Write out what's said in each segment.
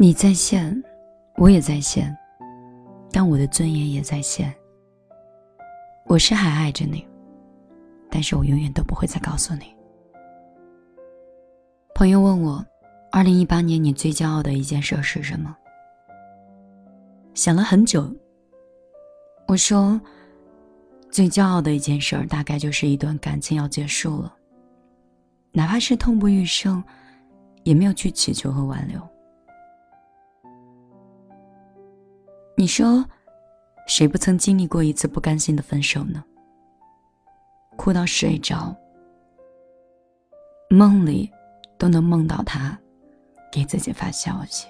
你在线，我也在线，但我的尊严也在线。我是还爱着你，但是我永远都不会再告诉你。朋友问我，二零一八年你最骄傲的一件事是什么？想了很久，我说，最骄傲的一件事，大概就是一段感情要结束了，哪怕是痛不欲生，也没有去祈求和挽留。你说，谁不曾经历过一次不甘心的分手呢？哭到睡着，梦里都能梦到他给自己发消息。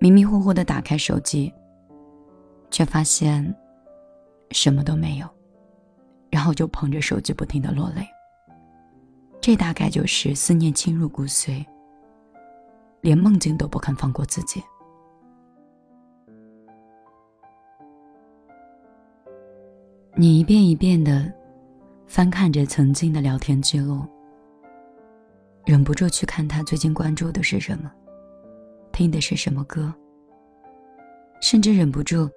迷迷糊糊的打开手机，却发现什么都没有，然后就捧着手机不停的落泪。这大概就是思念侵入骨髓，连梦境都不肯放过自己。你一遍一遍的翻看着曾经的聊天记录，忍不住去看他最近关注的是什么，听的是什么歌，甚至忍不住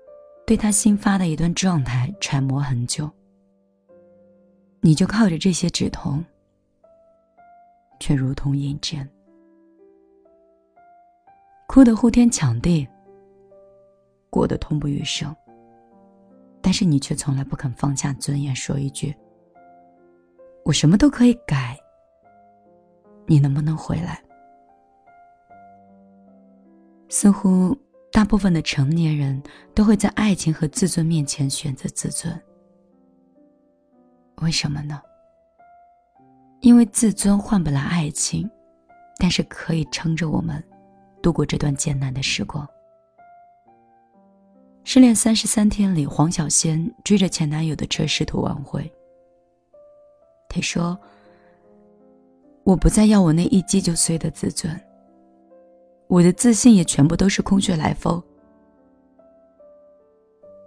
对他新发的一段状态揣摩很久。你就靠着这些止痛，却如同饮鸩，哭得呼天抢地，过得痛不欲生。但是你却从来不肯放下尊严，说一句：“我什么都可以改。”你能不能回来？似乎大部分的成年人都会在爱情和自尊面前选择自尊。为什么呢？因为自尊换不来爱情，但是可以撑着我们度过这段艰难的时光。失恋三十三天里，黄小仙追着前男友的车试图挽回。他说：“我不再要我那一击就碎的自尊，我的自信也全部都是空穴来风。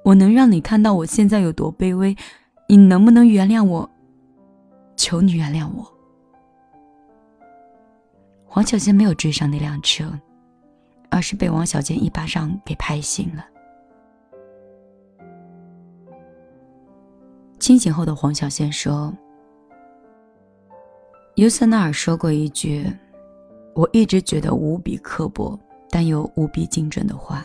我能让你看到我现在有多卑微，你能不能原谅我？求你原谅我。”黄小仙没有追上那辆车，而是被王小贱一巴掌给拍醒了。清醒后的黄小仙说：“尤瑟纳尔说过一句，我一直觉得无比刻薄但又无比精准的话。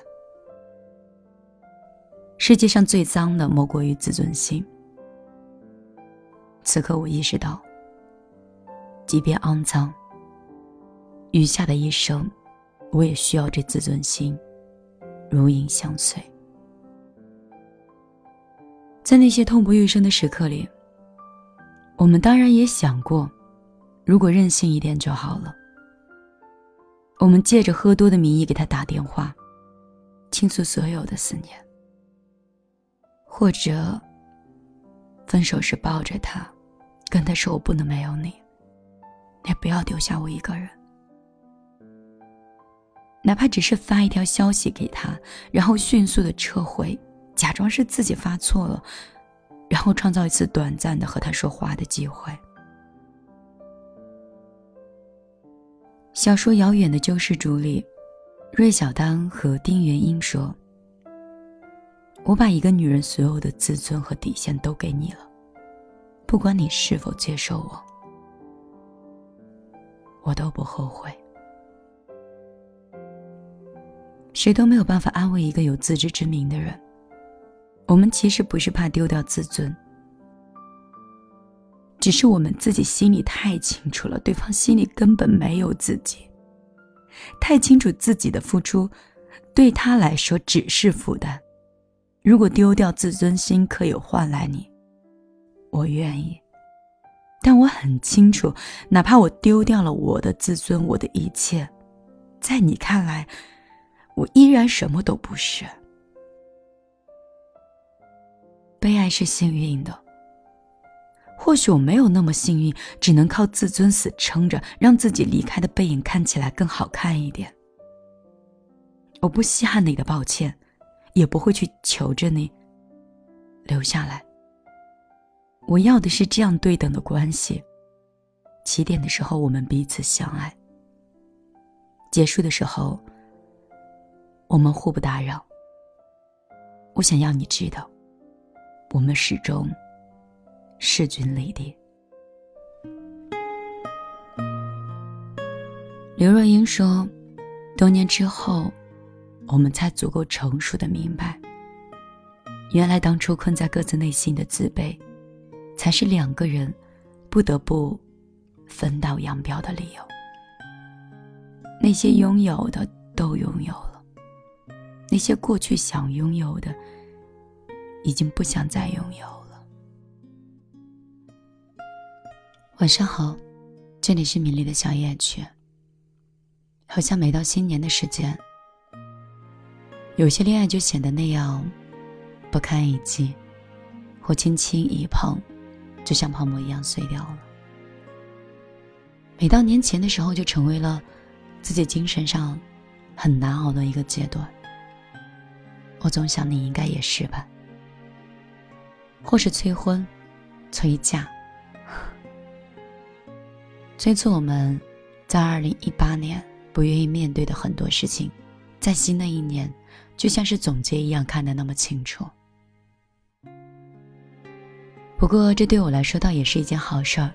世界上最脏的莫过于自尊心。此刻我意识到，即便肮脏，余下的一生，我也需要这自尊心，如影相随。”在那些痛不欲生的时刻里，我们当然也想过，如果任性一点就好了。我们借着喝多的名义给他打电话，倾诉所有的思念，或者分手时抱着他，跟他说：“我不能没有你，也不要丢下我一个人。”哪怕只是发一条消息给他，然后迅速的撤回。假装是自己发错了，然后创造一次短暂的和他说话的机会。小说《遥远的救世主》里，芮小丹和丁元英说：“我把一个女人所有的自尊和底线都给你了，不管你是否接受我，我都不后悔。”谁都没有办法安慰一个有自知之明的人。我们其实不是怕丢掉自尊，只是我们自己心里太清楚了，对方心里根本没有自己，太清楚自己的付出对他来说只是负担。如果丢掉自尊心可以换来你，我愿意。但我很清楚，哪怕我丢掉了我的自尊，我的一切，在你看来，我依然什么都不是。被爱是幸运的，或许我没有那么幸运，只能靠自尊死撑着，让自己离开的背影看起来更好看一点。我不稀罕你的抱歉，也不会去求着你留下来。我要的是这样对等的关系：起点的时候我们彼此相爱，结束的时候我们互不打扰。我想要你知道，我们始终势均力敌。刘若英说：“多年之后。”我们才足够成熟的明白，原来当初困在各自内心的自卑，才是两个人不得不分道扬镳的理由。那些拥有的都拥有了，那些过去想拥有的，已经不想再拥有了。晚上好，这里是米粒的小夜曲。好像每到新年的时间。有些恋爱就显得那样不堪一击，或轻轻一碰，就像泡沫一样碎掉了。每到年前的时候，就成为了自己精神上很难熬的一个阶段。我总想你应该也是吧，或是催婚、催嫁，催促我们在二零一八年不愿意面对的很多事情，在新的一年。就像是总结一样看得那么清楚。不过这对我来说倒也是一件好事儿，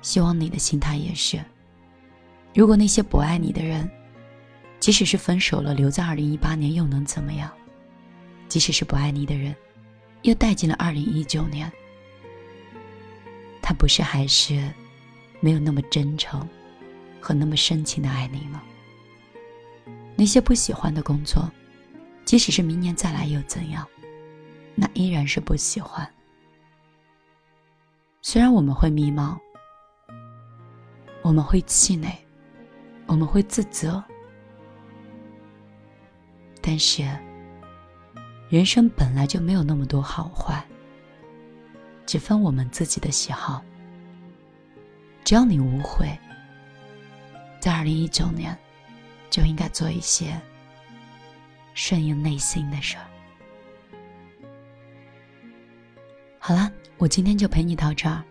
希望你的心态也是。如果那些不爱你的人，即使是分手了，留在二零一八年又能怎么样？即使是不爱你的人，又带进了二零一九年，他不是还是没有那么真诚和那么深情的爱你吗？那些不喜欢的工作。即使是明年再来又怎样？那依然是不喜欢。虽然我们会迷茫，我们会气馁，我们会自责，但是人生本来就没有那么多好坏，只分我们自己的喜好。只要你无悔，在二零一九年就应该做一些。顺应内心的事儿。好了，我今天就陪你到这儿。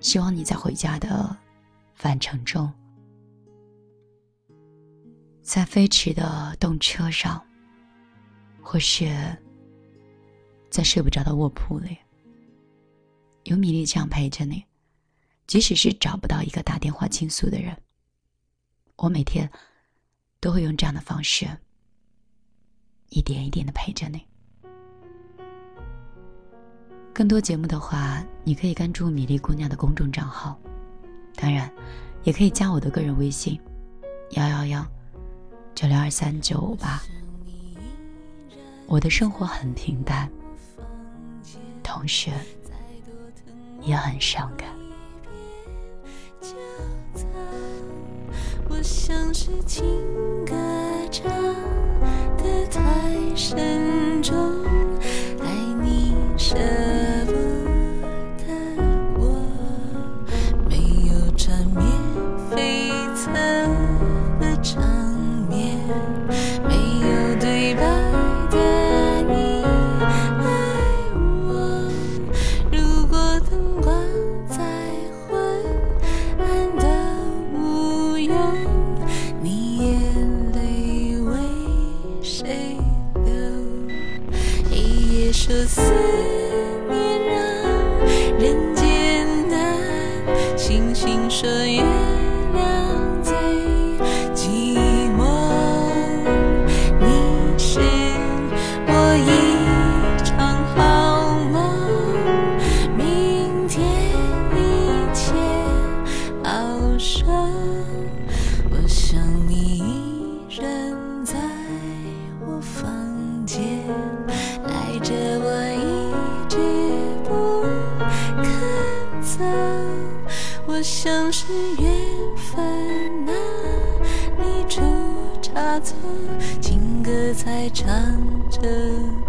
希望你在回家的返程中，在飞驰的动车上，或是在睡不着的卧铺里，有米粒这样陪着你。即使是找不到一个打电话倾诉的人，我每天。都会用这样的方式，一点一点的陪着你。更多节目的话，你可以关注米粒姑娘的公众账号，当然，也可以加我的个人微信：幺幺幺九六二三九五八。我的生活很平淡，同时也很伤感。我像是情歌唱的太深重，像是缘分啊，你出差错，情歌在唱着。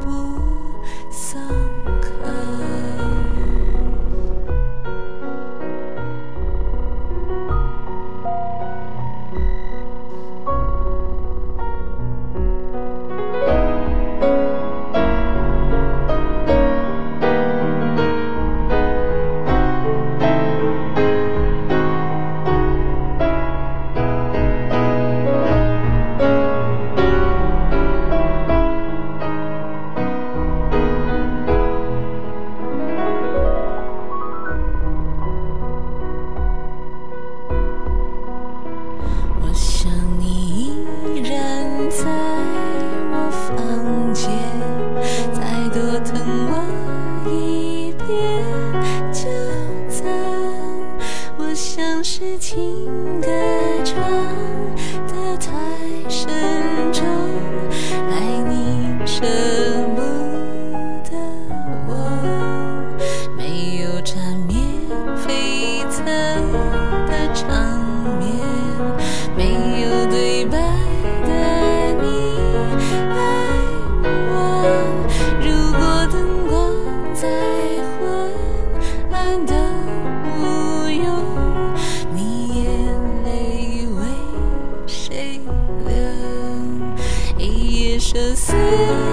这